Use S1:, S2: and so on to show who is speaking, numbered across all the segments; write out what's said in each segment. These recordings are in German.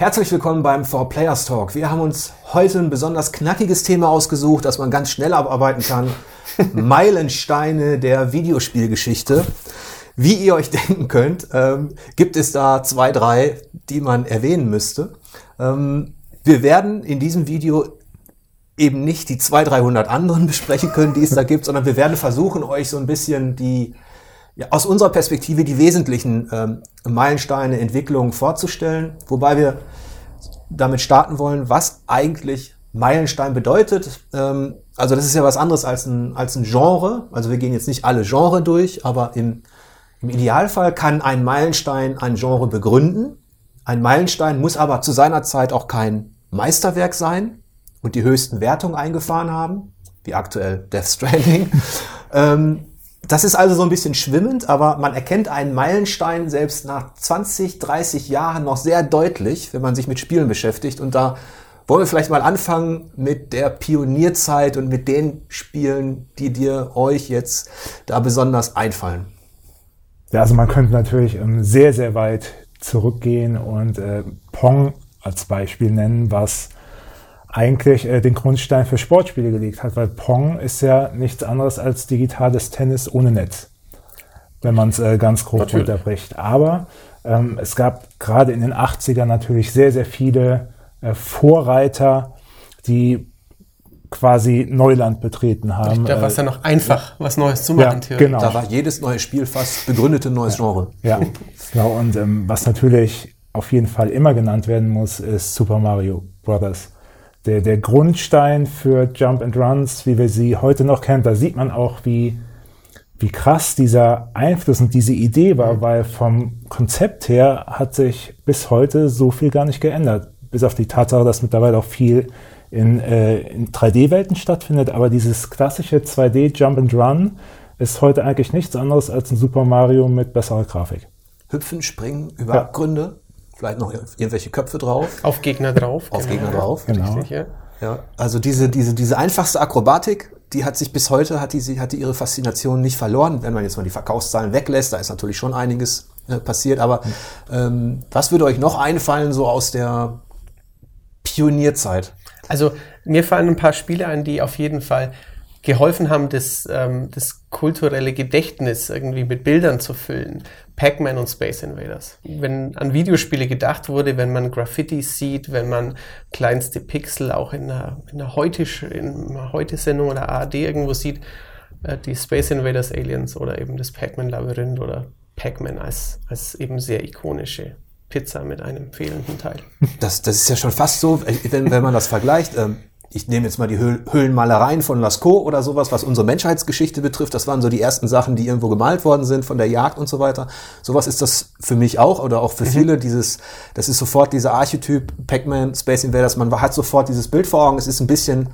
S1: Herzlich willkommen beim 4Players Talk. Wir haben uns heute ein besonders knackiges Thema ausgesucht, das man ganz schnell abarbeiten kann. Meilensteine der Videospielgeschichte. Wie ihr euch denken könnt, ähm, gibt es da zwei, drei, die man erwähnen müsste. Ähm, wir werden in diesem Video eben nicht die 200, 300 anderen besprechen können, die es da gibt, sondern wir werden versuchen, euch so ein bisschen die ja, aus unserer Perspektive die wesentlichen ähm, Meilensteine, Entwicklungen vorzustellen, wobei wir damit starten wollen, was eigentlich Meilenstein bedeutet. Ähm, also das ist ja was anderes als ein, als ein Genre. Also wir gehen jetzt nicht alle Genre durch, aber im, im Idealfall kann ein Meilenstein ein Genre begründen. Ein Meilenstein muss aber zu seiner Zeit auch kein Meisterwerk sein und die höchsten Wertungen eingefahren haben, wie aktuell Death Stranding. ähm, das ist also so ein bisschen schwimmend, aber man erkennt einen Meilenstein selbst nach 20, 30 Jahren noch sehr deutlich, wenn man sich mit Spielen beschäftigt. Und da wollen wir vielleicht mal anfangen mit der Pionierzeit und mit den Spielen, die dir euch jetzt da besonders einfallen.
S2: Ja, also man könnte natürlich ähm, sehr, sehr weit zurückgehen und äh, Pong als Beispiel nennen, was eigentlich äh, den Grundstein für Sportspiele gelegt hat, weil Pong ist ja nichts anderes als digitales Tennis ohne Netz, wenn man es äh, ganz grob natürlich. unterbricht. Aber ähm, es gab gerade in den 80ern natürlich sehr, sehr viele äh, Vorreiter, die quasi Neuland betreten haben.
S3: Da war es ja noch einfach, was Neues zu machen.
S1: Ja, genau. Da war jedes neue Spiel fast begründete neues
S2: ja.
S1: Genre.
S2: Ja, genau. Und ähm, was natürlich auf jeden Fall immer genannt werden muss, ist Super Mario Brothers der, der Grundstein für Jump and Runs, wie wir sie heute noch kennen. Da sieht man auch, wie, wie krass dieser Einfluss und diese Idee war, mhm. weil vom Konzept her hat sich bis heute so viel gar nicht geändert. Bis auf die Tatsache, dass mittlerweile auch viel in, äh, in 3D-Welten stattfindet. Aber dieses klassische 2D Jump and Run ist heute eigentlich nichts anderes als ein Super Mario mit besserer Grafik.
S1: Hüpfen, springen über ja. Abgründe vielleicht noch irgendwelche Köpfe drauf.
S3: Auf Gegner drauf.
S1: Auf genau. Gegner drauf.
S2: Genau. Richtig,
S1: ja. ja. Also diese, diese, diese einfachste Akrobatik, die hat sich bis heute, hat die, hat die ihre Faszination nicht verloren. Wenn man jetzt mal die Verkaufszahlen weglässt, da ist natürlich schon einiges äh, passiert. Aber ähm, was würde euch noch einfallen, so aus der Pionierzeit?
S3: Also mir fallen ein paar Spiele ein, die auf jeden Fall geholfen haben, das, ähm, das kulturelle Gedächtnis irgendwie mit Bildern zu füllen. Pac-Man und Space Invaders. Wenn an Videospiele gedacht wurde, wenn man Graffiti sieht, wenn man kleinste Pixel auch in einer, in einer Heute-Sendung oder ARD irgendwo sieht, äh, die Space Invaders Aliens oder eben das Pac-Man-Labyrinth oder Pac-Man als, als eben sehr ikonische Pizza mit einem fehlenden Teil.
S1: Das, das ist ja schon fast so, wenn, wenn man das vergleicht. Ähm ich nehme jetzt mal die Höhlenmalereien von Lascaux oder sowas, was unsere Menschheitsgeschichte betrifft. Das waren so die ersten Sachen, die irgendwo gemalt worden sind von der Jagd und so weiter. Sowas ist das für mich auch oder auch für mhm. viele. Dieses, das ist sofort dieser Archetyp Pac-Man, Space Invaders. Man hat sofort dieses Bild vor Augen. Es ist ein bisschen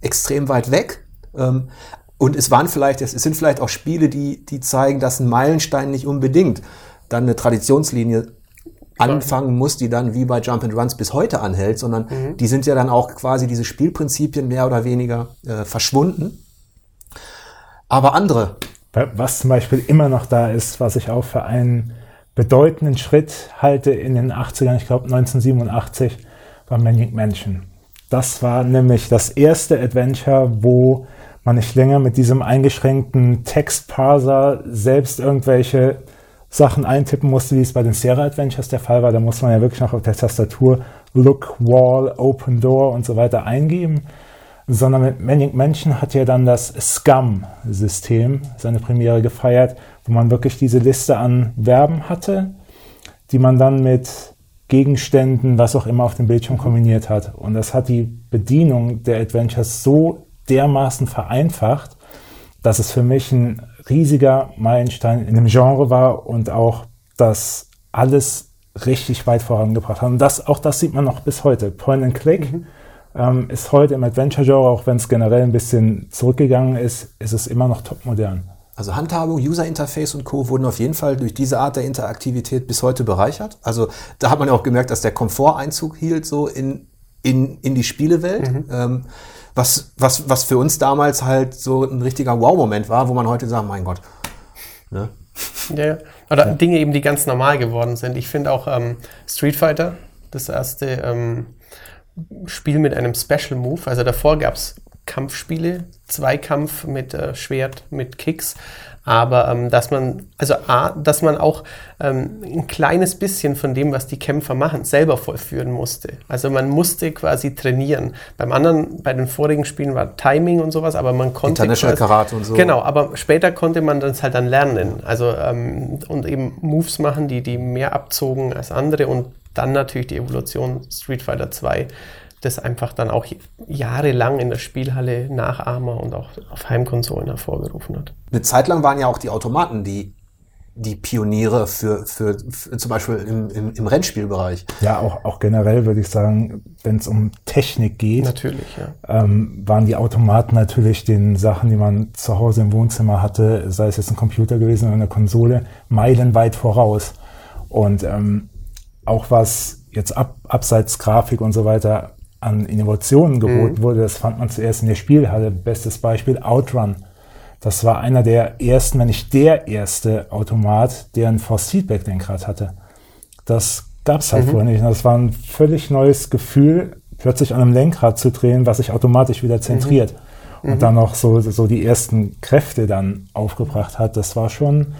S1: extrem weit weg. Ähm, und es waren vielleicht, es sind vielleicht auch Spiele, die, die zeigen, dass ein Meilenstein nicht unbedingt dann eine Traditionslinie anfangen muss, die dann wie bei Jump and Runs bis heute anhält, sondern mhm. die sind ja dann auch quasi diese Spielprinzipien mehr oder weniger äh, verschwunden. Aber andere.
S2: Was zum Beispiel immer noch da ist, was ich auch für einen bedeutenden Schritt halte in den 80ern, ich glaube 1987, war Manic Mansion. Das war nämlich das erste Adventure, wo man nicht länger mit diesem eingeschränkten Textparser selbst irgendwelche Sachen eintippen musste, wie es bei den Sierra Adventures der Fall war. Da muss man ja wirklich noch auf der Tastatur Look, Wall, Open Door und so weiter eingeben. Sondern mit Manic Mansion hat ja dann das Scum-System seine Premiere gefeiert, wo man wirklich diese Liste an Verben hatte, die man dann mit Gegenständen, was auch immer auf dem Bildschirm kombiniert hat. Und das hat die Bedienung der Adventures so dermaßen vereinfacht, dass es für mich ein riesiger Meilenstein in dem Genre war und auch das alles richtig weit vorangebracht hat. Und das, auch das sieht man noch bis heute. Point and Click mhm. ähm, ist heute im Adventure-Genre, auch wenn es generell ein bisschen zurückgegangen ist, ist es immer noch topmodern.
S1: Also Handhabung, User Interface und Co. wurden auf jeden Fall durch diese Art der Interaktivität bis heute bereichert. Also da hat man ja auch gemerkt, dass der Komfort Einzug hielt so in, in, in die Spielewelt. Mhm. Ähm, was, was, was für uns damals halt so ein richtiger Wow-Moment war, wo man heute sagt, mein Gott.
S3: Ne? Ja, oder ja. Dinge eben, die ganz normal geworden sind. Ich finde auch ähm, Street Fighter das erste ähm, Spiel mit einem Special Move. Also davor gab es Kampfspiele, Zweikampf mit äh, Schwert, mit Kicks. Aber ähm, dass man, also A, dass man auch ähm, ein kleines bisschen von dem, was die Kämpfer machen, selber vollführen musste. Also man musste quasi trainieren. Beim anderen, bei den vorigen Spielen war Timing und sowas, aber man konnte.
S1: International
S3: quasi,
S1: Karate und so.
S3: Genau, aber später konnte man das halt dann lernen. Also ähm, und eben Moves machen, die, die mehr abzogen als andere und dann natürlich die Evolution Street Fighter 2 das einfach dann auch jahrelang in der Spielhalle Nachahmer und auch auf Heimkonsolen hervorgerufen hat.
S1: Eine Zeit lang waren ja auch die Automaten die, die Pioniere für, für, für zum Beispiel im, im, im Rennspielbereich.
S2: Ja, auch, auch generell würde ich sagen, wenn es um Technik geht,
S3: Natürlich, ja.
S2: ähm, waren die Automaten natürlich den Sachen, die man zu Hause im Wohnzimmer hatte, sei es jetzt ein Computer gewesen oder eine Konsole, meilenweit voraus. Und ähm, auch was jetzt ab, abseits Grafik und so weiter an Innovationen geboten
S3: Mhm.
S2: wurde, das fand man zuerst in der Spielhalle. Bestes Beispiel Outrun. Das war einer der ersten, wenn nicht der erste Automat, der ein Force Feedback Lenkrad hatte. Das gab's halt vorher nicht. Und Das war ein völlig neues Gefühl, plötzlich an einem Lenkrad zu drehen, was sich automatisch wieder zentriert. Und dann noch so, so die ersten Kräfte dann aufgebracht hat. Das war schon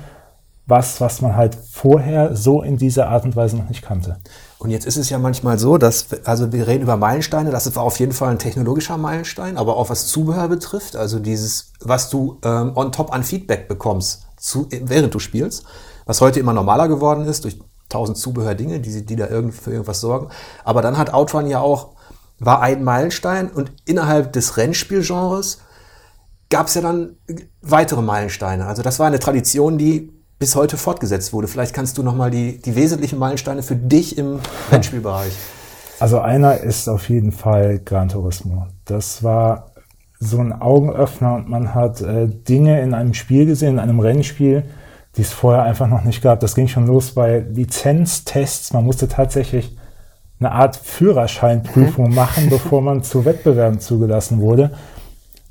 S2: was, was man halt vorher so in dieser Art und Weise noch nicht kannte.
S1: Und jetzt ist es ja manchmal so, dass, also wir reden über Meilensteine, das war auf jeden Fall ein technologischer Meilenstein, aber auch was Zubehör betrifft, also dieses, was du ähm, on top an Feedback bekommst, zu, während du spielst, was heute immer normaler geworden ist, durch tausend Zubehördinge, die, die da irgend, für irgendwas sorgen. Aber dann hat Outrun ja auch, war ein Meilenstein und innerhalb des Rennspielgenres gab es ja dann weitere Meilensteine. Also das war eine Tradition, die bis heute fortgesetzt wurde. Vielleicht kannst du nochmal die, die wesentlichen Meilensteine für dich im Rennspielbereich.
S2: Also einer ist auf jeden Fall Gran Turismo. Das war so ein Augenöffner und man hat äh, Dinge in einem Spiel gesehen, in einem Rennspiel, die es vorher einfach noch nicht gab. Das ging schon los bei Lizenztests. Man musste tatsächlich eine Art Führerscheinprüfung machen, bevor man zu Wettbewerben zugelassen wurde.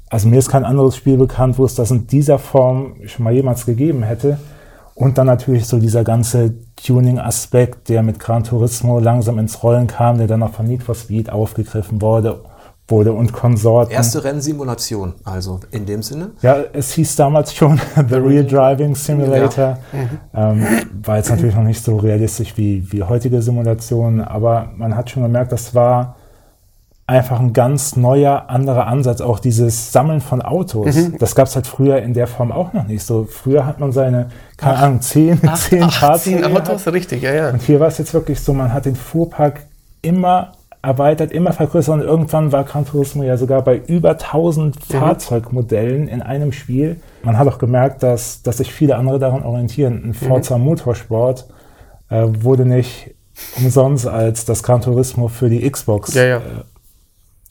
S2: Also mir ist kein anderes Spiel bekannt, wo es das in dieser Form schon mal jemals gegeben hätte. Und dann natürlich so dieser ganze Tuning-Aspekt, der mit Gran Turismo langsam ins Rollen kam, der dann auch von Need for Speed aufgegriffen wurde, wurde und Konsorten.
S1: Erste Rennsimulation, also in dem Sinne.
S2: Ja, es hieß damals schon The Real Driving Simulator. Ähm, war jetzt natürlich noch nicht so realistisch wie, wie heutige Simulationen, aber man hat schon gemerkt, das war einfach ein ganz neuer, anderer Ansatz. Auch dieses Sammeln von Autos. Das gab es halt früher in der Form auch noch nicht. So früher hat man seine, keine Ahnung, zehn, zehn
S3: Ach,
S2: Fahrzeuge
S3: zehn
S2: gehabt.
S3: Autos, richtig, ja, ja.
S2: Und hier war es jetzt wirklich so, man hat den Fuhrpark immer erweitert, immer vergrößert und irgendwann war Gran Turismo ja sogar bei über 1000 Fahrzeugmodellen in einem Spiel. Man hat auch gemerkt, dass, dass sich viele andere daran orientieren. Ein Forza Motorsport äh, wurde nicht umsonst als das Gran Turismo für die Xbox
S3: Ja, ja.
S2: Äh,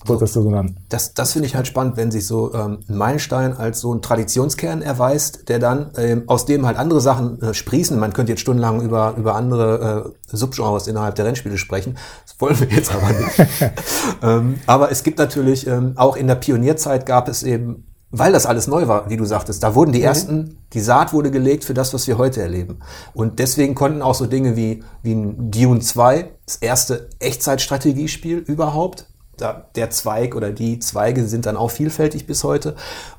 S2: wurde das so genannt.
S1: Das, das finde ich halt spannend, wenn sich so ähm, ein Meilenstein als so ein Traditionskern erweist, der dann ähm, aus dem halt andere Sachen äh, sprießen. Man könnte jetzt stundenlang über, über andere äh, Subgenres innerhalb der Rennspiele sprechen. Das wollen wir jetzt aber nicht. ähm, aber es gibt natürlich, ähm, auch in der Pionierzeit gab es eben, weil das alles neu war, wie du sagtest, da wurden die ersten, die Saat wurde gelegt für das, was wir heute erleben. Und deswegen konnten auch so Dinge wie, wie ein Dune 2, das erste Echtzeitstrategiespiel überhaupt, der Zweig oder die Zweige sind dann auch vielfältig bis heute.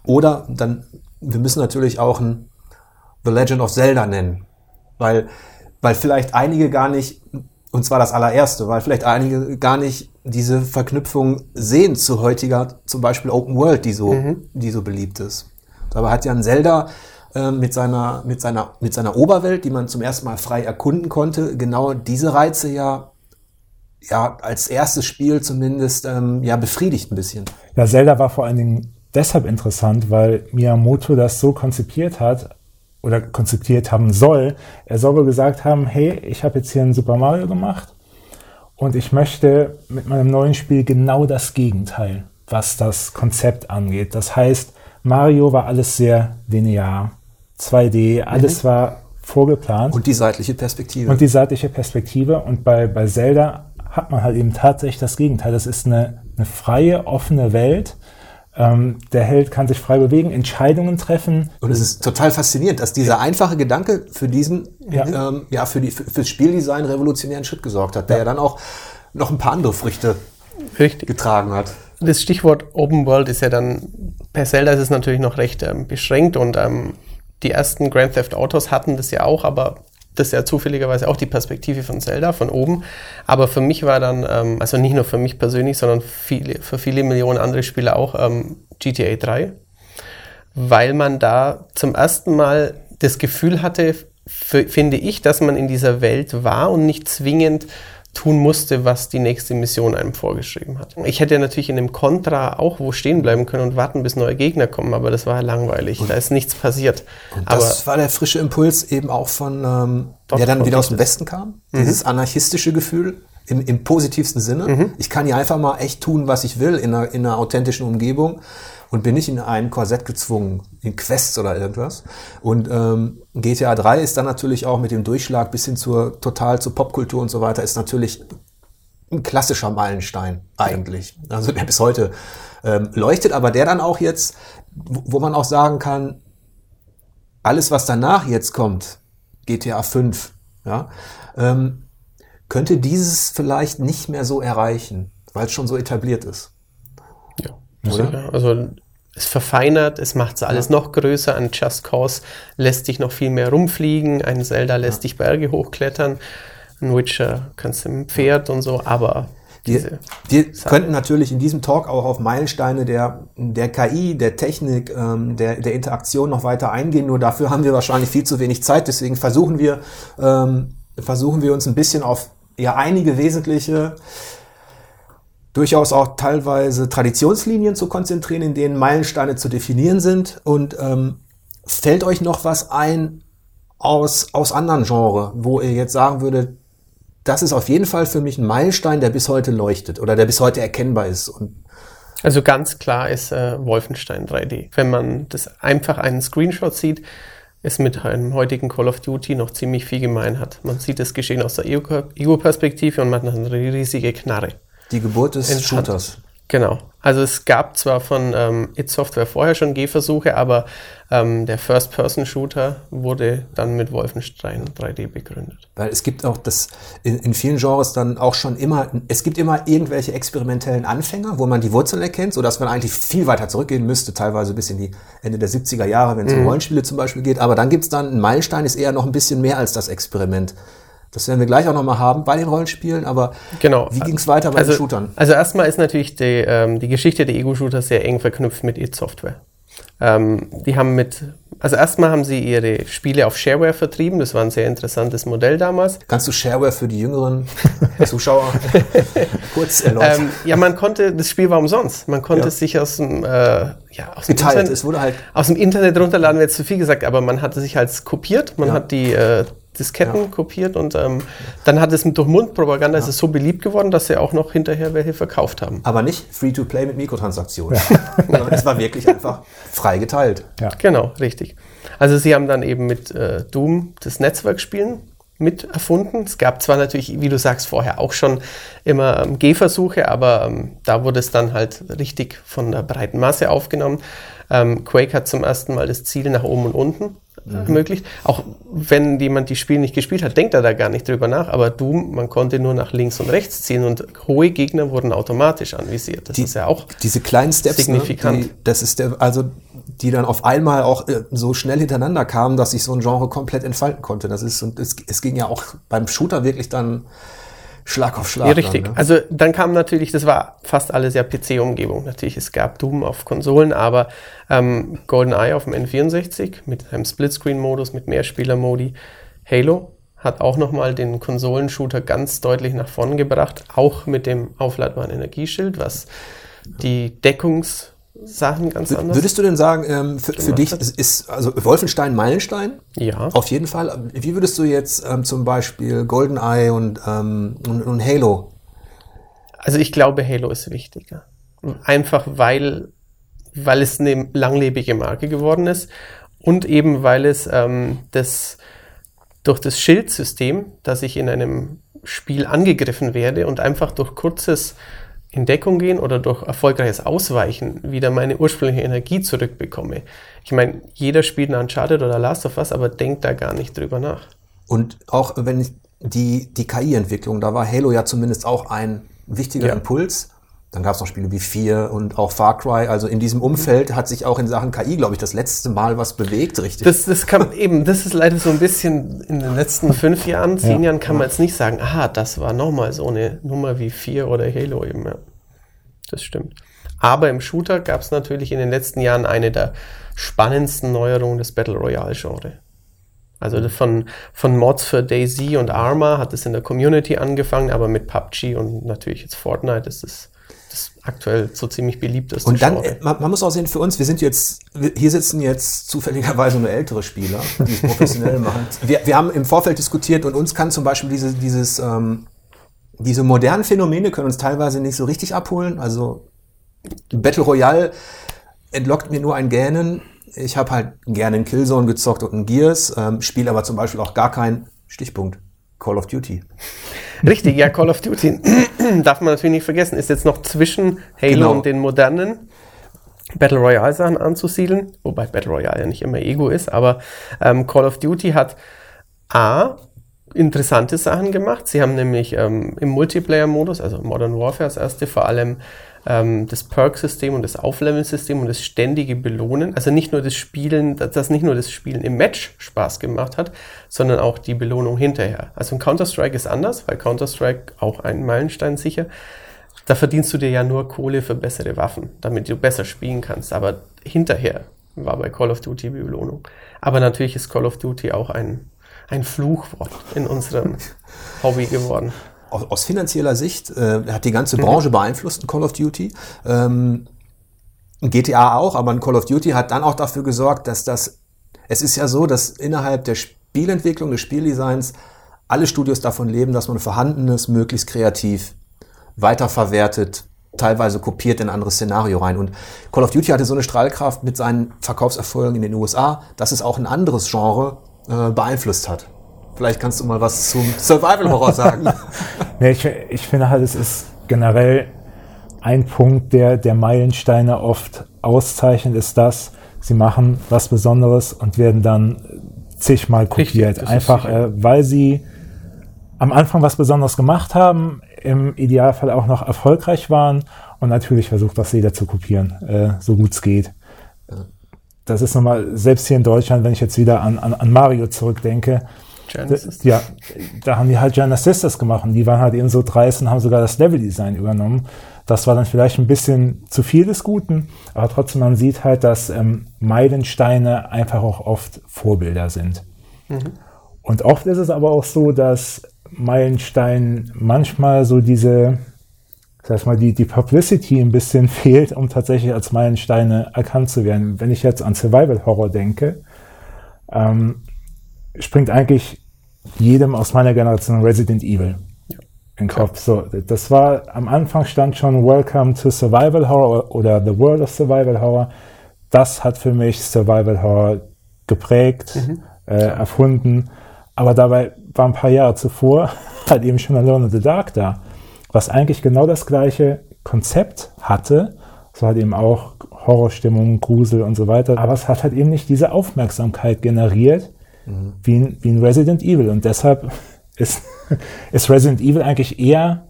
S1: Oder dann, wir müssen natürlich auch ein The Legend of Zelda nennen. Weil, weil vielleicht einige gar nicht, und zwar das allererste, weil vielleicht einige gar nicht diese Verknüpfung sehen zu heutiger, zum Beispiel Open World, die so, die so beliebt ist. Dabei hat ja ein Zelda äh, mit seiner, mit seiner, mit seiner Oberwelt, die man zum ersten Mal frei erkunden konnte, genau diese Reize ja ja, als erstes Spiel zumindest ähm, ja befriedigt ein bisschen.
S2: Ja, Zelda war vor allen Dingen deshalb interessant, weil Miyamoto das so konzipiert hat oder konzipiert haben soll. Er soll wohl gesagt haben, hey, ich habe jetzt hier ein Super Mario gemacht und ich möchte mit meinem neuen Spiel genau das Gegenteil, was das Konzept angeht. Das heißt, Mario war alles sehr linear, 2D, alles war vorgeplant.
S1: Und die seitliche Perspektive.
S2: Und die seitliche Perspektive. Und bei, bei Zelda hat man halt eben tatsächlich das Gegenteil. Das ist eine, eine freie, offene Welt. Ähm, der Held kann sich frei bewegen, Entscheidungen treffen.
S1: Und es ist total faszinierend, dass dieser einfache Gedanke für diesen,
S2: Ja.
S1: ja, ähm, ja für, die, für, fürs Spieldesign revolutionären Schritt gesorgt hat, der ja. dann auch noch ein paar andere Früchte
S3: Richtig.
S1: getragen hat.
S3: Das Stichwort Open World ist ja dann, per Zelda ist es natürlich noch recht ähm, beschränkt und ähm, die ersten Grand Theft Autos hatten das ja auch, aber das ist ja zufälligerweise auch die Perspektive von Zelda von oben. Aber für mich war dann, ähm, also nicht nur für mich persönlich, sondern viele, für viele Millionen andere Spieler auch ähm, GTA 3, weil man da zum ersten Mal das Gefühl hatte, finde ich, dass man in dieser Welt war und nicht zwingend tun musste, was die nächste Mission einem vorgeschrieben hat. Ich hätte natürlich in dem Contra auch wo stehen bleiben können und warten, bis neue Gegner kommen, aber das war langweilig. Und da ist nichts passiert.
S1: das war der frische Impuls eben auch von, ähm, der dann wieder aus dem Westen kam. Mhm. Dieses anarchistische Gefühl im, im positivsten Sinne. Mhm. Ich kann hier einfach mal echt tun, was ich will in einer, in einer authentischen Umgebung und bin nicht in ein Korsett gezwungen, in Quests oder irgendwas. Und ähm, GTA 3 ist dann natürlich auch mit dem Durchschlag bis hin zur total zur Popkultur und so weiter, ist natürlich ein klassischer Meilenstein eigentlich. Also der bis heute ähm, leuchtet, aber der dann auch jetzt, wo man auch sagen kann, alles, was danach jetzt kommt, GTA 5, ja, ähm, könnte dieses vielleicht nicht mehr so erreichen, weil es schon so etabliert ist.
S3: Oder? Also es verfeinert, es macht es alles ja. noch größer. Ein Just Cause lässt dich noch viel mehr rumfliegen. Ein Zelda lässt ja. dich Berge hochklettern. Ein Witcher kannst du im Pferd und so, aber
S1: wir, wir könnten natürlich in diesem Talk auch auf Meilensteine der, der KI, der Technik, ähm, der, der Interaktion noch weiter eingehen. Nur dafür haben wir wahrscheinlich viel zu wenig Zeit. Deswegen versuchen wir, ähm, versuchen wir uns ein bisschen auf ja, einige wesentliche durchaus auch teilweise Traditionslinien zu konzentrieren, in denen Meilensteine zu definieren sind. Und ähm, fällt euch noch was ein aus, aus anderen Genres, wo ihr jetzt sagen würdet, das ist auf jeden Fall für mich ein Meilenstein, der bis heute leuchtet oder der bis heute erkennbar ist. Und
S3: also ganz klar ist äh, Wolfenstein 3D. Wenn man das einfach einen Screenshot sieht, es mit einem heutigen Call of Duty noch ziemlich viel gemein hat. Man sieht das Geschehen aus der Ego-Perspektive und man hat eine riesige Knarre.
S1: Die Geburt des Shooters.
S3: Genau. Also es gab zwar von ähm, It Software vorher schon Gehversuche, aber ähm, der First-Person-Shooter wurde dann mit Wolfenstein 3D begründet.
S1: Weil es gibt auch das in, in, vielen Genres dann auch schon immer, es gibt immer irgendwelche experimentellen Anfänger, wo man die Wurzeln erkennt, sodass man eigentlich viel weiter zurückgehen müsste, teilweise bis in die Ende der 70er Jahre, wenn es mhm. um Rollenspiele zum Beispiel geht. Aber dann gibt es dann, ein Meilenstein ist eher noch ein bisschen mehr als das Experiment. Das werden wir gleich auch nochmal haben bei den Rollenspielen, aber
S3: genau.
S1: wie ging es weiter bei
S3: also,
S1: den Shootern?
S3: Also erstmal ist natürlich die, ähm, die Geschichte der Ego-Shooter sehr eng verknüpft mit id Software. Ähm, die haben mit, also erstmal haben sie ihre Spiele auf Shareware vertrieben, das war ein sehr interessantes Modell damals.
S1: Kannst du Shareware für die jüngeren Zuschauer kurz erläutern?
S3: Ähm, ja, man konnte, das Spiel war umsonst. Man konnte ja. es sich aus dem, äh, ja, aus dem
S1: Geteilt. Internet, es wurde halt
S3: aus dem Internet runterladen, wäre zu viel gesagt, aber man hatte sich halt kopiert, man ja. hat die äh, Disketten ja. kopiert und ähm, dann hat es durch Mundpropaganda ja. ist es so beliebt geworden, dass sie auch noch hinterher welche verkauft haben.
S1: Aber nicht Free-to-Play mit Mikrotransaktionen. Ja. es war wirklich einfach frei geteilt.
S3: Ja. Genau, richtig. Also sie haben dann eben mit äh, Doom das Netzwerkspielen mit erfunden. Es gab zwar natürlich, wie du sagst, vorher auch schon immer ähm, Gehversuche, aber ähm, da wurde es dann halt richtig von der breiten Masse aufgenommen. Ähm, Quake hat zum ersten Mal das Ziel nach oben und unten mhm. ermöglicht. Auch wenn jemand die Spiele nicht gespielt hat, denkt er da gar nicht drüber nach. Aber Doom, man konnte nur nach links und rechts ziehen und hohe Gegner wurden automatisch anvisiert.
S1: Das die, ist ja auch diese kleinen Steps, signifikant. Ne, die, das ist der, also die dann auf einmal auch äh, so schnell hintereinander kamen, dass sich so ein Genre komplett entfalten konnte. Das ist und es, es ging ja auch beim Shooter wirklich dann Schlag auf Schlag.
S3: Ja, richtig. Dann, ne? Also dann kam natürlich, das war fast alles ja PC-Umgebung. Natürlich, es gab Doom auf Konsolen, aber ähm, GoldenEye auf dem N64 mit einem Splitscreen-Modus, mit Mehrspieler-Modi. Halo hat auch nochmal den Konsolenshooter ganz deutlich nach vorne gebracht, auch mit dem aufladbaren Energieschild, was die Deckungs- Sachen ganz anders.
S1: Würdest du denn sagen, ähm, für, für dich ist, ist also Wolfenstein Meilenstein?
S3: Ja.
S1: Auf jeden Fall. Wie würdest du jetzt ähm, zum Beispiel GoldenEye und, ähm, und, und Halo?
S3: Also ich glaube, Halo ist wichtiger. Einfach weil, weil es eine langlebige Marke geworden ist und eben weil es ähm, das durch das Schildsystem, dass ich in einem Spiel angegriffen werde und einfach durch kurzes in Deckung gehen oder durch erfolgreiches Ausweichen wieder meine ursprüngliche Energie zurückbekomme. Ich meine, jeder spielt ein Uncharted oder Last of Us, aber denkt da gar nicht drüber nach.
S1: Und auch wenn ich die, die KI-Entwicklung. Da war Halo ja zumindest auch ein wichtiger
S3: Ja.
S1: Impuls. Dann gab es noch Spiele wie 4 und auch Far Cry. Also in diesem Umfeld hat sich auch in Sachen KI, glaube ich, das letzte Mal was bewegt, richtig?
S3: Das, das kann eben, das ist leider so ein bisschen in den letzten fünf Jahren, zehn
S2: Ja.
S3: Jahren kann man jetzt nicht sagen, aha, das war nochmal so eine Nummer wie 4 oder Halo eben, ja. Das stimmt. Aber im Shooter gab es natürlich in den letzten Jahren eine der spannendsten Neuerungen des Battle Royale-Genre. Also von, von Mods für DayZ und Arma hat es in der Community angefangen, aber mit PUBG und natürlich jetzt Fortnite ist es das aktuell so ziemlich beliebteste
S1: Und dann, äh, man, man muss auch sehen, für uns, wir sind jetzt, hier sitzen jetzt zufälligerweise nur ältere Spieler, die es professionell machen. Wir, wir haben im Vorfeld diskutiert und uns kann zum Beispiel diese, dieses, ähm, diese modernen Phänomene können uns teilweise nicht so richtig abholen. Also Battle Royale entlockt mir nur ein Gähnen. Ich habe halt gerne einen Killzone gezockt und einen Gears, ähm, spiele aber zum Beispiel auch gar kein Stichpunkt. Call of Duty.
S3: Richtig, ja, Call of Duty darf man natürlich nicht vergessen, ist jetzt noch zwischen Halo
S1: Genau.
S3: und den modernen Battle Royale Sachen anzusiedeln, wobei Battle Royale ja nicht immer Ego ist, aber ähm, Call of Duty hat A, interessante Sachen gemacht. Sie haben nämlich ähm, im Multiplayer-Modus, also Modern Warfare als erste, vor allem ähm, das Perk-System und das Auflevel-System und das ständige Belohnen. Also nicht nur das Spielen, dass das nicht nur das Spielen im Match Spaß gemacht hat, sondern auch die Belohnung hinterher. Also ein Counter-Strike ist anders, weil Counter-Strike auch ein Meilenstein sicher. Da verdienst du dir ja nur Kohle für bessere Waffen, damit du besser spielen kannst. Aber hinterher war bei Call of Duty die Belohnung. Aber natürlich ist Call of Duty auch ein, ein Fluchwort in unserem Hobby geworden.
S1: Aus, aus finanzieller Sicht äh, hat die ganze Branche beeinflusst, ein Call of Duty. Ähm, ein GTA auch, aber ein Call of Duty hat dann auch dafür gesorgt, dass das, es ist ja so, dass innerhalb der Spielentwicklung, des Spieldesigns alle Studios davon leben, dass man Vorhandenes möglichst kreativ weiterverwertet, teilweise kopiert in ein anderes Szenario rein. Und Call of Duty hatte so eine Strahlkraft mit seinen Verkaufserfolgen in den USA, dass es auch ein anderes Genre äh, beeinflusst hat. Vielleicht kannst du mal was zum Survival Horror sagen.
S2: Nee, ich, ich finde halt, es ist generell ein Punkt, der, der Meilensteine oft auszeichnet, ist das, sie machen was Besonderes und werden dann zigmal kopiert.
S3: ist
S2: Einfach, äh, weil sie am Anfang was Besonderes gemacht haben, im Idealfall auch noch erfolgreich waren und natürlich versucht das jeder zu kopieren, äh, so gut es geht. Das ist nochmal, selbst hier in Deutschland, wenn ich jetzt wieder an, an, an Mario zurückdenke,
S3: Genesis.
S2: ja, da haben die halt Genesis das gemacht und die waren halt eben so dreist und haben sogar das Leveldesign übernommen. Das war dann vielleicht ein bisschen zu viel des Guten, aber trotzdem man sieht halt, dass ähm, Meilensteine einfach auch oft Vorbilder sind. Und oft ist es aber auch so, dass Meilenstein manchmal so diese, sag ich mal, die, die Publicity ein bisschen fehlt, um tatsächlich als Meilensteine erkannt zu werden. Wenn ich jetzt an Survival Horror denke, ähm, springt eigentlich jedem aus meiner Generation Resident Evil in den Kopf. So, das war am Anfang stand schon Welcome to Survival Horror oder The World of Survival Horror. Das hat für mich Survival Horror geprägt, äh, erfunden. Aber dabei war ein paar Jahre zuvor halt eben schon Alone in the Dark da, was eigentlich genau das gleiche Konzept hatte. Es war halt eben auch Horrorstimmung, Grusel und so weiter. Aber es hat halt eben nicht diese Aufmerksamkeit generiert wie, ein, wie ein Resident Evil. Und deshalb ist, ist Resident Evil eigentlich eher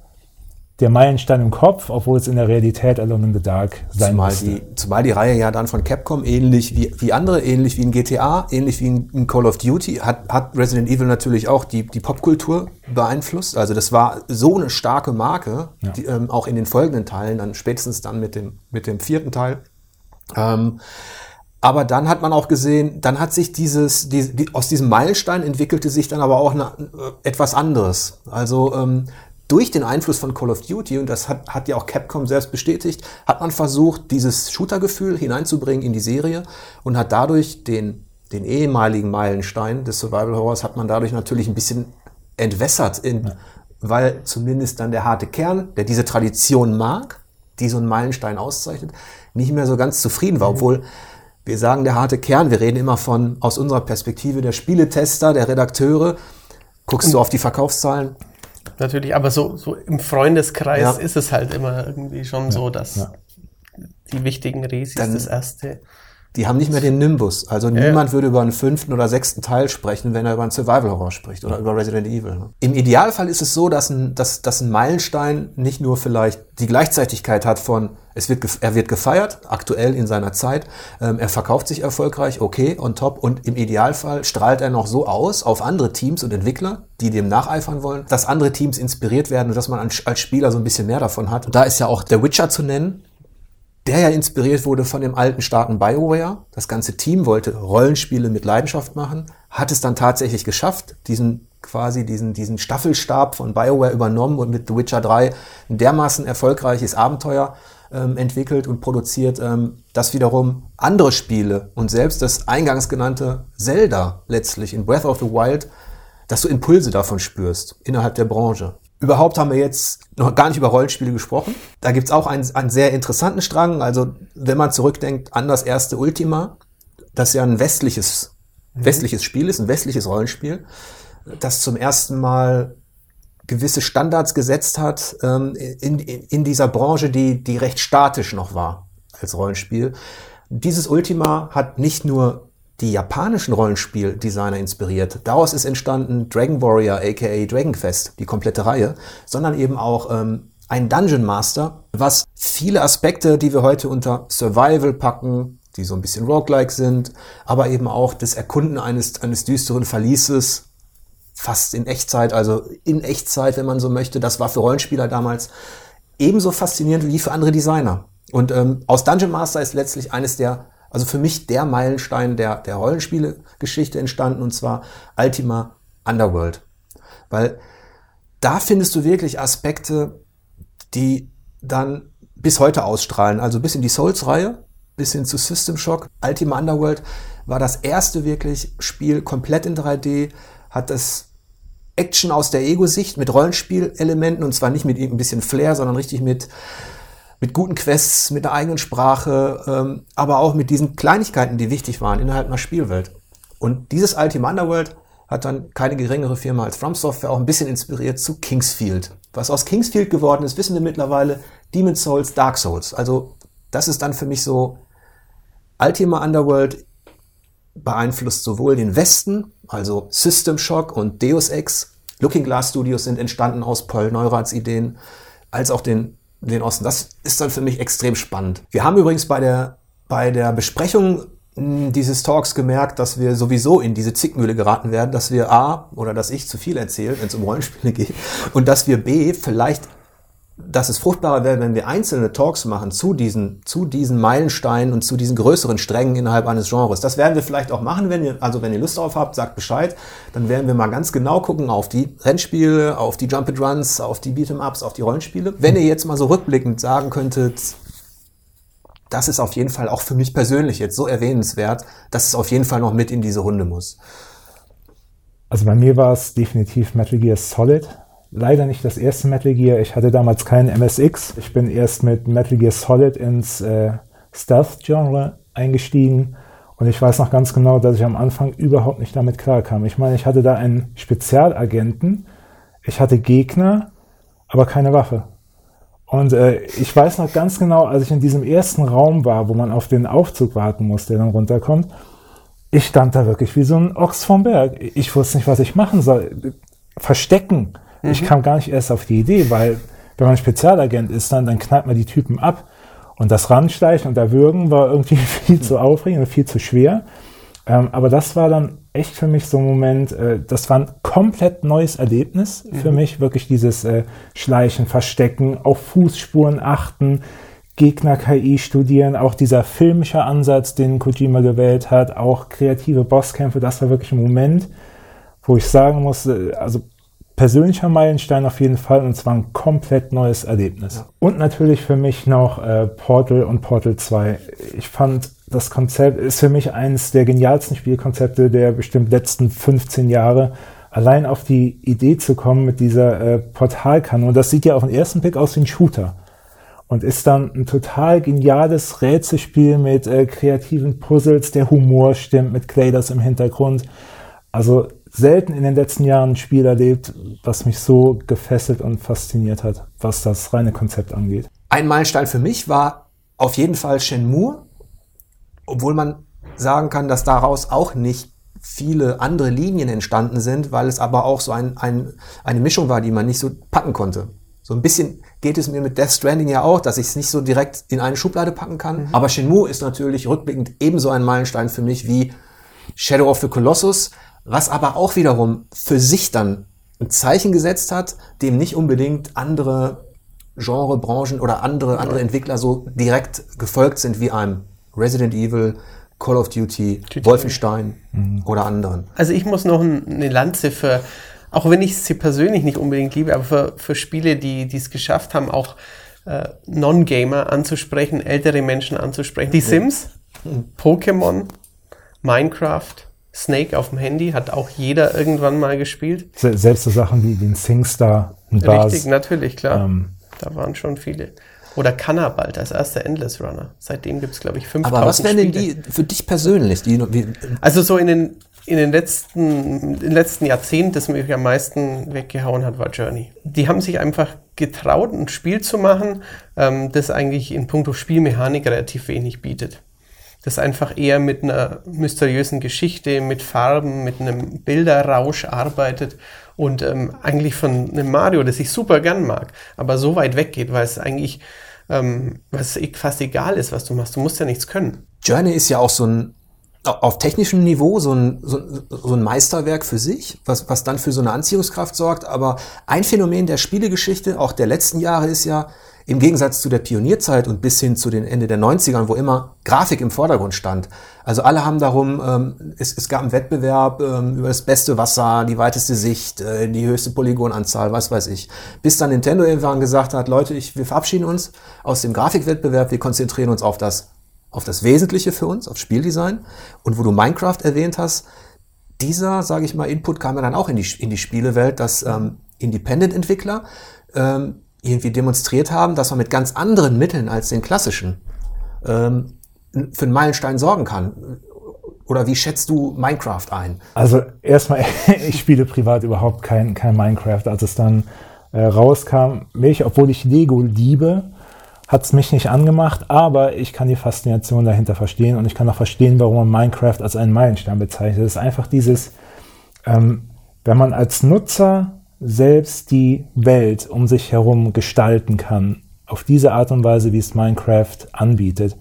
S2: der Meilenstein im Kopf, obwohl es in der Realität Alone in the Dark sein
S1: Zumal
S2: musste.
S1: die, zumal die Reihe ja dann von Capcom ähnlich wie, wie andere, ähnlich wie ein GTA, ähnlich wie ein, ein Call of Duty, hat, hat Resident Evil natürlich auch die, die Popkultur beeinflusst. Also das war so eine starke Marke, die, ähm, auch in den folgenden Teilen, dann spätestens dann mit dem, mit dem vierten Teil. Ähm, aber dann hat man auch gesehen, dann hat sich dieses, die, die, aus diesem Meilenstein entwickelte sich dann aber auch eine, äh, etwas anderes. Also ähm, durch den Einfluss von Call of Duty, und das hat, hat ja auch Capcom selbst bestätigt, hat man versucht, dieses Shooter-Gefühl hineinzubringen in die Serie und hat dadurch den, den ehemaligen Meilenstein des Survival Horrors, hat man dadurch natürlich ein bisschen entwässert, in, weil zumindest dann der harte Kern, der diese Tradition mag, die so einen Meilenstein auszeichnet, nicht mehr so ganz zufrieden war, obwohl wir sagen der harte Kern, wir reden immer von aus unserer Perspektive der Spieletester, der Redakteure. Guckst du auf die Verkaufszahlen?
S3: Natürlich, aber so, so im Freundeskreis
S1: Ja.
S3: ist es halt immer irgendwie schon so, dass die wichtigen
S1: Dann-
S3: das erste
S1: Die haben nicht mehr den Nimbus. Also ja. niemand würde über einen fünften oder sechsten Teil sprechen, wenn er über einen Survival-Horror spricht oder über Resident Evil. Im Idealfall ist es so, dass ein, dass, dass ein Meilenstein nicht nur vielleicht die Gleichzeitigkeit hat von, es wird, er wird gefeiert, aktuell in seiner Zeit, ähm, er verkauft sich erfolgreich, okay, on top und im Idealfall strahlt er noch so aus auf andere Teams und Entwickler, die dem nacheifern wollen, dass andere Teams inspiriert werden und dass man als Spieler so ein bisschen mehr davon hat. Und da ist ja auch der Witcher zu nennen, der ja inspiriert wurde von dem alten starken BioWare. Das ganze Team wollte Rollenspiele mit Leidenschaft machen, hat es dann tatsächlich geschafft, diesen quasi diesen, diesen Staffelstab von BioWare übernommen und mit The Witcher 3 ein dermaßen erfolgreiches Abenteuer ähm, entwickelt und produziert, ähm, dass wiederum andere Spiele und selbst das eingangs genannte Zelda letztlich in Breath of the Wild, dass du Impulse davon spürst innerhalb der Branche. Überhaupt haben wir jetzt noch gar nicht über Rollenspiele gesprochen. Da gibt's auch einen, einen sehr interessanten Strang. Also wenn man zurückdenkt an das erste Ultima, das ja ein westliches, mhm. westliches Spiel ist, ein westliches Rollenspiel, das zum ersten Mal gewisse Standards gesetzt hat ähm, in, in, in dieser Branche, die, die recht statisch noch war als Rollenspiel. Dieses Ultima hat nicht nur die japanischen Rollenspieldesigner inspiriert. Daraus ist entstanden Dragon Warrior, aka Dragon Quest, die komplette Reihe, sondern eben auch ähm, ein Dungeon Master, was viele Aspekte, die wir heute unter Survival packen, die so ein bisschen roguelike sind, aber eben auch das Erkunden eines, eines düsteren Verlieses, fast in Echtzeit, also in Echtzeit, wenn man so möchte, das war für Rollenspieler damals ebenso faszinierend wie für andere Designer. Und ähm, aus Dungeon Master ist letztlich eines der also für mich der Meilenstein der, der Rollenspiele-Geschichte entstanden und zwar Ultima Underworld. Weil da findest du wirklich Aspekte, die dann bis heute ausstrahlen. Also bis in die Souls-Reihe, bis hin zu System Shock. Ultima Underworld war das erste wirklich Spiel komplett in 3D, hat das Action aus der Ego-Sicht mit Rollenspielelementen und zwar nicht mit ein bisschen Flair, sondern richtig mit mit guten Quests, mit der eigenen Sprache, ähm, aber auch mit diesen Kleinigkeiten, die wichtig waren innerhalb einer Spielwelt. Und dieses Ultima Underworld hat dann keine geringere Firma als From Software auch ein bisschen inspiriert zu Kingsfield. Was aus Kingsfield geworden ist, wissen wir mittlerweile, Demon Souls, Dark Souls. Also das ist dann für mich so, Ultima Underworld beeinflusst sowohl den Westen, also System Shock und Deus Ex, Looking Glass Studios sind entstanden aus Paul Neuraths Ideen, als auch den den Osten. Das ist dann für mich extrem spannend. Wir haben übrigens bei der, bei der Besprechung hm, dieses Talks gemerkt, dass wir sowieso in diese Zickmühle geraten werden, dass wir A oder dass ich zu viel erzähle, wenn es um Rollenspiele geht, und dass wir B vielleicht dass es fruchtbarer wäre, wenn wir einzelne Talks machen zu diesen, zu diesen Meilensteinen und zu diesen größeren Strängen innerhalb eines Genres. Das werden wir vielleicht auch machen, wenn ihr, also wenn ihr Lust darauf habt, sagt Bescheid. Dann werden wir mal ganz genau gucken auf die Rennspiele, auf die Jump and Runs, auf die Beat'em-Ups, auf die Rollenspiele. Wenn ihr jetzt mal so rückblickend sagen könntet, das ist auf jeden Fall auch für mich persönlich jetzt so erwähnenswert, dass es auf jeden Fall noch mit in diese Runde muss.
S2: Also bei mir war es definitiv Metal Gear Solid leider nicht das erste Metal Gear. Ich hatte damals keinen MSX. Ich bin erst mit Metal Gear Solid ins äh, Stealth-Genre eingestiegen. Und ich weiß noch ganz genau, dass ich am Anfang überhaupt nicht damit klarkam. Ich meine, ich hatte da einen Spezialagenten, ich hatte Gegner, aber keine Waffe. Und äh, ich weiß noch ganz genau, als ich in diesem ersten Raum war, wo man auf den Aufzug warten muss, der dann runterkommt, ich stand da wirklich wie so ein Ochs vom Berg. Ich wusste nicht, was ich machen soll. Verstecken. Mhm. Ich kam gar nicht erst auf die Idee, weil wenn man Spezialagent ist, dann, dann knallt man die Typen ab. Und das Ranschleichen und Erwürgen war irgendwie viel zu aufregend und viel zu schwer. Ähm, aber das war dann echt für mich so ein Moment, äh, das war ein komplett neues Erlebnis für mhm. mich. Wirklich dieses äh, Schleichen, Verstecken, auf Fußspuren achten, Gegner-KI studieren, auch dieser filmische Ansatz, den Kojima gewählt hat, auch kreative Bosskämpfe, das war wirklich ein Moment, wo ich sagen muss, äh, also persönlicher Meilenstein auf jeden Fall und zwar ein komplett neues Erlebnis. Ja. Und natürlich für mich noch äh, Portal und Portal 2. Ich fand, das Konzept ist für mich eines der genialsten Spielkonzepte der bestimmt letzten 15 Jahre. Allein auf die Idee zu kommen mit dieser äh, Portalkanone, das sieht ja auf den ersten Blick aus wie ein Shooter und ist dann ein total geniales Rätselspiel mit äh, kreativen Puzzles, der Humor stimmt, mit Clayders im Hintergrund. Also selten in den letzten Jahren ein Spiel erlebt, was mich so gefesselt und fasziniert hat, was das reine Konzept angeht.
S1: Ein Meilenstein für mich war auf jeden Fall Shenmue. obwohl man sagen kann, dass daraus auch nicht viele andere Linien entstanden sind, weil es aber auch so ein, ein, eine Mischung war, die man nicht so packen konnte. So ein bisschen geht es mir mit Death Stranding ja auch, dass ich es nicht so direkt in eine Schublade packen kann. Mhm. Aber Shenmue ist natürlich rückblickend ebenso ein Meilenstein für mich wie Shadow of the Colossus, was aber auch wiederum für sich dann ein Zeichen gesetzt hat, dem nicht unbedingt andere Genre, Branchen oder andere, andere Entwickler so direkt gefolgt sind wie einem Resident Evil, Call of Duty, GTA. Wolfenstein mhm. oder anderen.
S3: Also ich muss noch eine Lanze für, auch wenn ich sie persönlich nicht unbedingt liebe, aber für, für Spiele, die es geschafft haben, auch äh, Non-Gamer anzusprechen, ältere Menschen anzusprechen. Die Sims, mhm. Pokémon, Minecraft, Snake auf dem Handy hat auch jeder irgendwann mal gespielt.
S2: Selbst so Sachen wie den SingStar
S3: und Richtig, natürlich, klar. Ähm, da waren schon viele. Oder Cannabalt als erster Endless Runner. Seitdem gibt es, glaube ich, 5000
S1: Aber was wären denn die für dich persönlich? Die,
S3: wie, also so in den, in den letzten, in den letzten Jahrzehnt, das mich am meisten weggehauen hat, war Journey. Die haben sich einfach getraut, ein Spiel zu machen, ähm, das eigentlich in puncto Spielmechanik relativ wenig bietet. Das einfach eher mit einer mysteriösen Geschichte, mit Farben, mit einem Bilderrausch arbeitet und ähm, eigentlich von einem Mario, das ich super gern mag, aber so weit weggeht, weil es eigentlich ähm, was e-, fast egal ist, was du machst. Du musst ja nichts können.
S1: Journey ist ja auch so ein auf technischem Niveau so ein, so, so ein Meisterwerk für sich, was, was dann für so eine Anziehungskraft sorgt. Aber ein Phänomen der Spielegeschichte, auch der letzten Jahre, ist ja, im Gegensatz zu der Pionierzeit und bis hin zu den Ende der 90ern, wo immer Grafik im Vordergrund stand. Also alle haben darum, ähm, es, es gab einen Wettbewerb ähm, über das beste Wasser, die weiteste Sicht, äh, die höchste Polygonanzahl, was weiß ich. Bis dann Nintendo irgendwann gesagt hat, Leute, ich, wir verabschieden uns aus dem Grafikwettbewerb, wir konzentrieren uns auf das, auf das Wesentliche für uns, auf Spieldesign. Und wo du Minecraft erwähnt hast, dieser, sage ich mal, Input kam ja dann auch in die, in die Spielewelt, dass ähm, Independent-Entwickler ähm, irgendwie demonstriert haben, dass man mit ganz anderen Mitteln als den klassischen ähm, für einen Meilenstein sorgen kann. Oder wie schätzt du Minecraft ein?
S2: Also erstmal, ich spiele privat überhaupt kein, kein Minecraft. Als es dann äh, rauskam, mich, obwohl ich Lego liebe, hat es mich nicht angemacht, aber ich kann die Faszination dahinter verstehen und ich kann auch verstehen, warum man Minecraft als einen Meilenstein bezeichnet. Es ist einfach dieses, ähm, wenn man als Nutzer selbst die Welt um sich herum gestalten kann, auf diese Art und Weise, wie es Minecraft anbietet,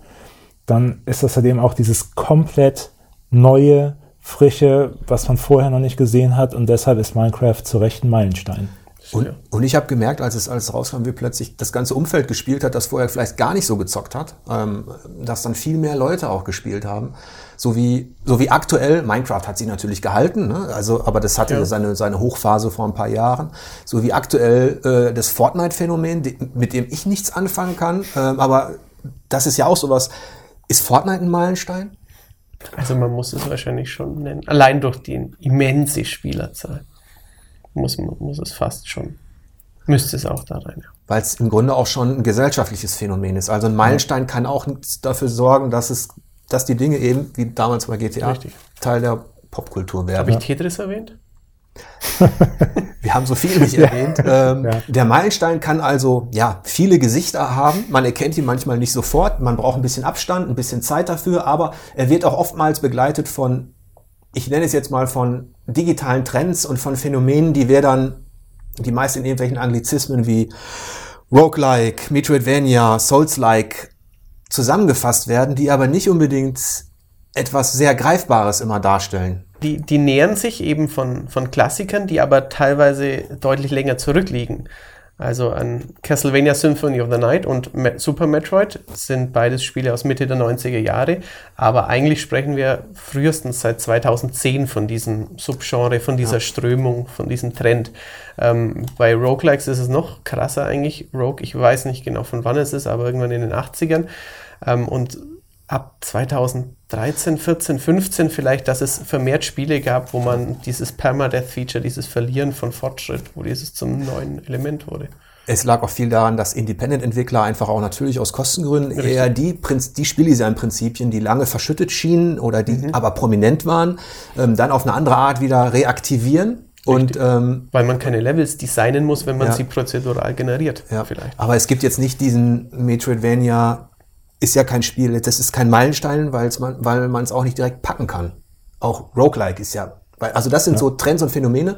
S2: dann ist das halt eben auch dieses komplett neue, frische, was man vorher noch nicht gesehen hat und deshalb ist Minecraft zu Recht ein Meilenstein.
S1: Und, und ich habe gemerkt, als es alles rauskam, wie plötzlich das ganze Umfeld gespielt hat, das vorher vielleicht gar nicht so gezockt hat, ähm, dass dann viel mehr Leute auch gespielt haben. So wie, so wie aktuell, Minecraft hat sich natürlich gehalten, ne? also, aber das hatte ja. seine, seine Hochphase vor ein paar Jahren. So wie aktuell äh, das Fortnite-Phänomen, mit dem ich nichts anfangen kann, äh, aber das ist ja auch sowas. Ist Fortnite ein Meilenstein?
S3: Also man muss es wahrscheinlich schon nennen. Allein durch die immense Spielerzahl muss, muss es fast schon. Müsste es auch da rein. Ja.
S1: Weil es im Grunde auch schon ein gesellschaftliches Phänomen ist. Also ein Meilenstein kann auch dafür sorgen, dass es dass die Dinge eben, wie damals bei GTA, Richtig. Teil der Popkultur werden.
S3: Habe ich Tetris erwähnt?
S1: Wir haben so viel nicht erwähnt. Ähm, ja. Der Meilenstein kann also ja viele Gesichter haben. Man erkennt ihn manchmal nicht sofort. Man braucht ein bisschen Abstand, ein bisschen Zeit dafür. Aber er wird auch oftmals begleitet von, ich nenne es jetzt mal von digitalen Trends und von Phänomenen, die wir dann, die meist in irgendwelchen Anglizismen wie Roguelike, Metroidvania, Souls-like zusammengefasst werden, die aber nicht unbedingt etwas sehr Greifbares immer darstellen.
S3: Die, die nähern sich eben von, von Klassikern, die aber teilweise deutlich länger zurückliegen. Also an Castlevania Symphony of the Night und Super Metroid sind beides Spiele aus Mitte der 90er Jahre, aber eigentlich sprechen wir frühestens seit 2010 von diesem Subgenre, von dieser ja. Strömung, von diesem Trend. Ähm, bei Roguelikes ist es noch krasser eigentlich. Rogue, ich weiß nicht genau von wann es ist, aber irgendwann in den 80ern. Ähm, und ab 2013, 14, 15 vielleicht, dass es vermehrt Spiele gab, wo man dieses Permadeath-Feature, dieses Verlieren von Fortschritt, wo dieses zum neuen Element wurde.
S1: Es lag auch viel daran, dass Independent-Entwickler einfach auch natürlich aus Kostengründen Richtig. eher die, die Spieldesign-Prinzipien, die lange verschüttet schienen oder die mhm. aber prominent waren, ähm, dann auf eine andere Art wieder reaktivieren. Und, ähm,
S3: Weil man keine Levels designen muss, wenn man ja. sie prozedural generiert.
S1: Ja. Vielleicht. Aber es gibt jetzt nicht diesen Metroidvania ist ja kein Spiel, das ist kein Meilenstein, weil's man, weil man es auch nicht direkt packen kann. Auch Roguelike ist ja, also das sind so Trends und Phänomene,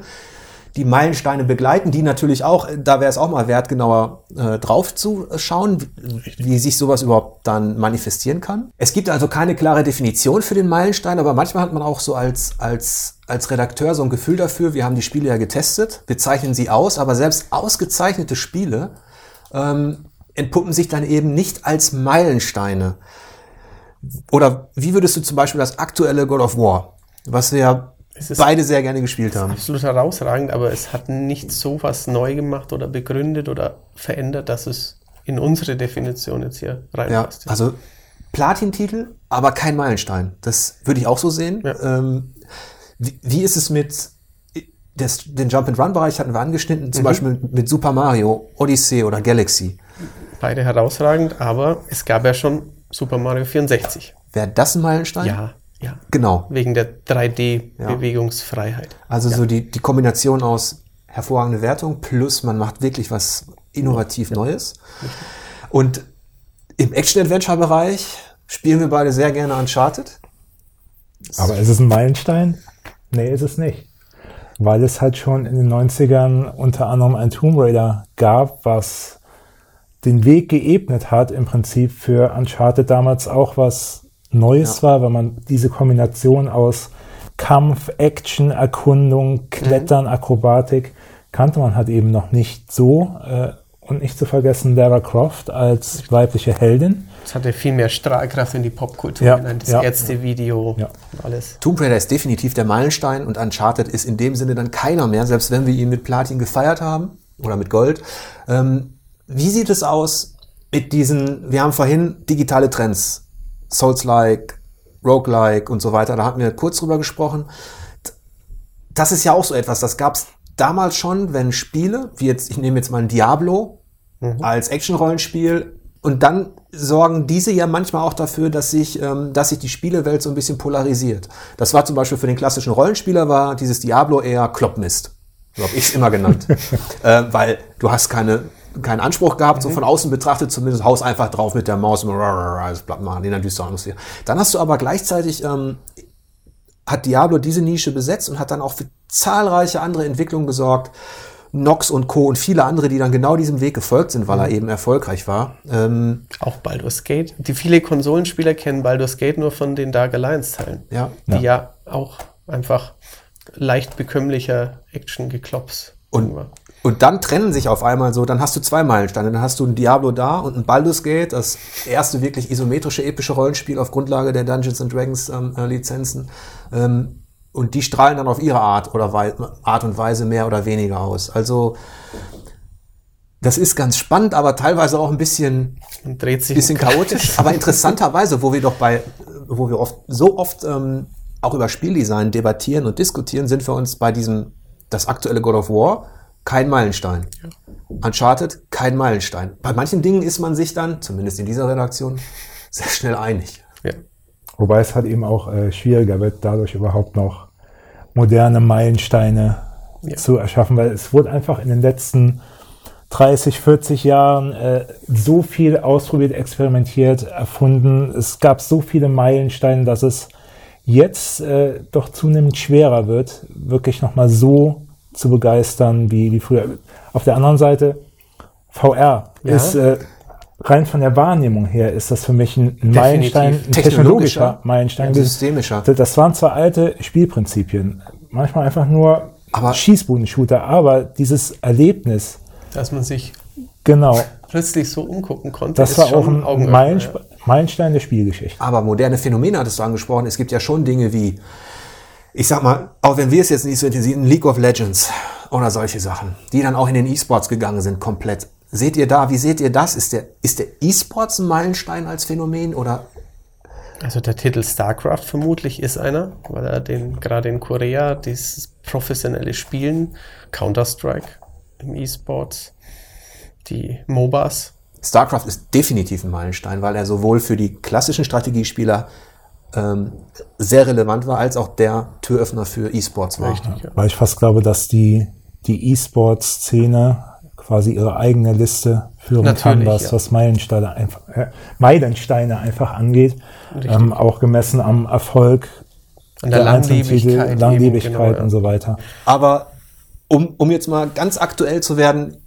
S1: die Meilensteine begleiten, die natürlich auch, da wäre es auch mal wert, genauer äh, drauf zu schauen, wie, wie sich sowas überhaupt dann manifestieren kann. Es gibt also keine klare Definition für den Meilenstein, aber manchmal hat man auch so als, als, als Redakteur so ein Gefühl dafür, wir haben die Spiele ja getestet, wir zeichnen sie aus, aber selbst ausgezeichnete Spiele ähm, entpuppen sich dann eben nicht als Meilensteine. Oder wie würdest du zum Beispiel das aktuelle God of War, was wir ja beide sehr gerne gespielt haben?
S3: absolut herausragend, aber es hat nicht so was neu gemacht oder begründet oder verändert, dass es in unsere Definition jetzt hier
S1: Ja,
S3: reinpasst.
S1: also Platin-Titel, aber kein Meilenstein. Das würde ich auch so sehen.
S3: Ja.
S1: Ähm, wie, wie ist es mit das, den Jump-and-Run-Bereich hatten wir angeschnitten, zum Beispiel mit, mit Super Mario, Odyssey oder Galaxy.
S3: Beide herausragend, aber es gab ja schon Super Mario 64.
S1: Wäre das ein Meilenstein?
S3: Ja, ja.
S1: Genau.
S3: Wegen der 3D-Bewegungsfreiheit.
S1: Also so die, die Kombination aus hervorragende Wertung plus man macht wirklich was innovativ Neues. Und im Action-Adventure-Bereich spielen wir beide sehr gerne Uncharted.
S2: Aber ist es ein Meilenstein? Nee, ist es nicht. Weil es halt schon in den 90ern unter anderem ein Tomb Raider gab, was den Weg geebnet hat, im Prinzip für Uncharted damals auch was Neues war, weil man diese Kombination aus Kampf, Action, Erkundung, Klettern, Akrobatik kannte man halt eben noch nicht so. Äh, und nicht zu vergessen Lara Croft als weibliche Heldin.
S3: Es hatte viel mehr Strahlkraft in die Popkultur
S2: Ja,
S3: hinein. Das
S2: ja.
S3: Ärzte-Video
S2: Ja.
S3: und alles.
S1: Tomb Raider ist definitiv der Meilenstein und Uncharted ist in dem Sinne dann keiner mehr, selbst wenn wir ihn mit Platin gefeiert haben oder mit Gold. Ähm, wie sieht es aus mit diesen, wir haben vorhin digitale Trends, Souls-like, Roguelike und so weiter, da hatten wir kurz drüber gesprochen. Das ist ja auch so etwas, das gab es damals schon, wenn Spiele, wie jetzt, ich nehme jetzt mal ein Diablo als Action-Rollenspiel, und dann sorgen diese ja manchmal auch dafür, dass sich, ähm, dass sich die Spielewelt so ein bisschen polarisiert. Das war zum Beispiel für den klassischen Rollenspieler war dieses Diablo eher Kloppmist. So habe ich es immer genannt. äh, weil du hast keine, keinen Anspruch gehabt, so von außen betrachtet zumindest, haus einfach drauf mit der Maus machen in düsteren Atmosphäre. Dann hast du aber gleichzeitig ähm, hat Diablo diese Nische besetzt und hat dann auch für zahlreiche andere Entwicklungen gesorgt. Nox und Co. und viele andere, die dann genau diesem Weg gefolgt sind, weil er eben erfolgreich war. Ähm,
S3: Auch Baldur's Gate. Die viele Konsolenspieler kennen Baldur's Gate nur von den Dark Alliance-Teilen.
S1: ja.
S3: Die ja. auch einfach leicht bekömmlicher Action-Geklops
S1: Und,
S3: war.
S1: Und dann trennen sich auf einmal so, dann hast du zwei Meilensteine. Dann hast du ein Diablo da und ein Baldur's Gate, das erste wirklich isometrische, epische Rollenspiel auf Grundlage der Dungeons and Dragons ähm, äh, Lizenzen. Ähm, und die strahlen dann auf ihre Art oder Wei Art und Weise mehr oder weniger aus. Also das ist ganz spannend, aber teilweise auch ein bisschen
S3: dreht sich
S1: bisschen chaotisch, aber interessanterweise, wo wir doch bei, wo wir oft so oft ähm, auch über Spieldesign debattieren und diskutieren, sind wir uns bei diesem das aktuelle God of War kein Meilenstein. Uncharted kein Meilenstein. Bei manchen Dingen ist man sich dann, zumindest in dieser Redaktion, sehr schnell einig.
S3: Ja.
S2: Wobei es halt eben auch äh, schwieriger wird, dadurch überhaupt noch moderne Meilensteine
S3: Ja.
S2: zu erschaffen, weil es wurde einfach in den letzten 30, 40 Jahren äh, so viel ausprobiert, experimentiert, erfunden. Es gab so viele Meilensteine, dass es jetzt äh, doch zunehmend schwerer wird, wirklich nochmal so zu begeistern wie, wie früher. Auf der anderen Seite, VR
S3: Ja.
S2: ist äh, rein von der Wahrnehmung her ist das für mich ein ein Meilenstein, ein
S1: Technologischer,
S2: Meilenstein.
S1: systemischer.
S2: Das waren zwar alte Spielprinzipien, manchmal einfach nur Schießbudenshooter, aber dieses Erlebnis,
S3: Dass man sich
S2: genau,
S3: plötzlich so umgucken konnte,
S2: das war auch ein
S3: ja.
S2: Meilenstein der Spielgeschichte.
S1: Aber moderne Phänomene hattest du angesprochen. Es gibt ja schon Dinge wie, ich sag mal, auch wenn wir es jetzt nicht so intensiv, League of Legends oder solche Sachen, die dann auch in den E-Sports gegangen sind, komplett. Seht ihr da, wie seht ihr das? Ist der, ist der E-Sports ein Meilenstein als Phänomen oder
S3: Also der Titel StarCraft vermutlich ist einer, weil er den gerade in Korea dieses professionelle Spielen, Counter-Strike im E-Sports, die MOBAs,
S1: StarCraft ist definitiv ein Meilenstein, weil er sowohl für die klassischen Strategiespieler ähm, sehr relevant war, als auch der Türöffner für E-Sports war.
S3: Richtig, ja.
S2: Weil ich fast glaube, dass die, die E-Sport-Szene quasi ihre eigene Liste führen
S3: Natürlich,
S2: kann, was,
S3: ja.
S2: was Meilensteine einfach, äh, Meilensteine einfach angeht. Ähm, auch gemessen am Erfolg
S3: der
S2: einzelnen Titel,
S3: Langlebigkeit eben,
S2: Langlebigkeit
S3: genau,
S2: und so weiter.
S1: Aber um, um jetzt mal ganz aktuell zu werden,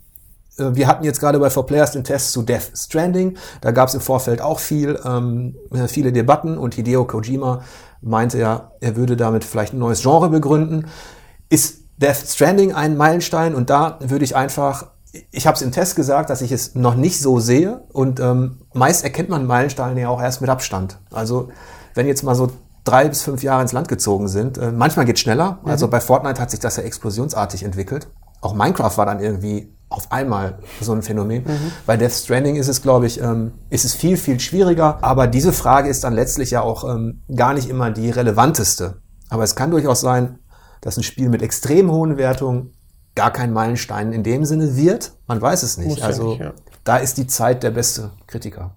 S1: wir hatten jetzt gerade bei 4Players den Test zu Death Stranding. Da gab es im Vorfeld auch viel, ähm, äh, viele Debatten und Hideo Kojima meinte ja, er würde damit vielleicht ein neues Genre begründen. Ist Death Stranding ein Meilenstein? Und da würde ich einfach, ich habe es im Test gesagt, dass ich es noch nicht so sehe. Und ähm, meist erkennt man Meilensteine ja auch erst mit Abstand. Also wenn jetzt mal so drei bis fünf Jahre ins Land gezogen sind. Äh, manchmal geht schneller. Also bei Fortnite hat sich das ja explosionsartig entwickelt. Auch Minecraft war dann irgendwie auf einmal so ein Phänomen. Bei Death Stranding ist es, glaube ich, ähm, ist es viel, viel schwieriger. Aber diese Frage ist dann letztlich ja auch ähm, gar nicht immer die relevanteste. Aber es kann durchaus sein, dass ein Spiel mit extrem hohen Wertungen gar kein Meilenstein in dem Sinne wird. Man weiß es nicht.
S3: Muss ja
S1: also
S3: nicht, ja.
S1: da ist die Zeit der beste Kritiker.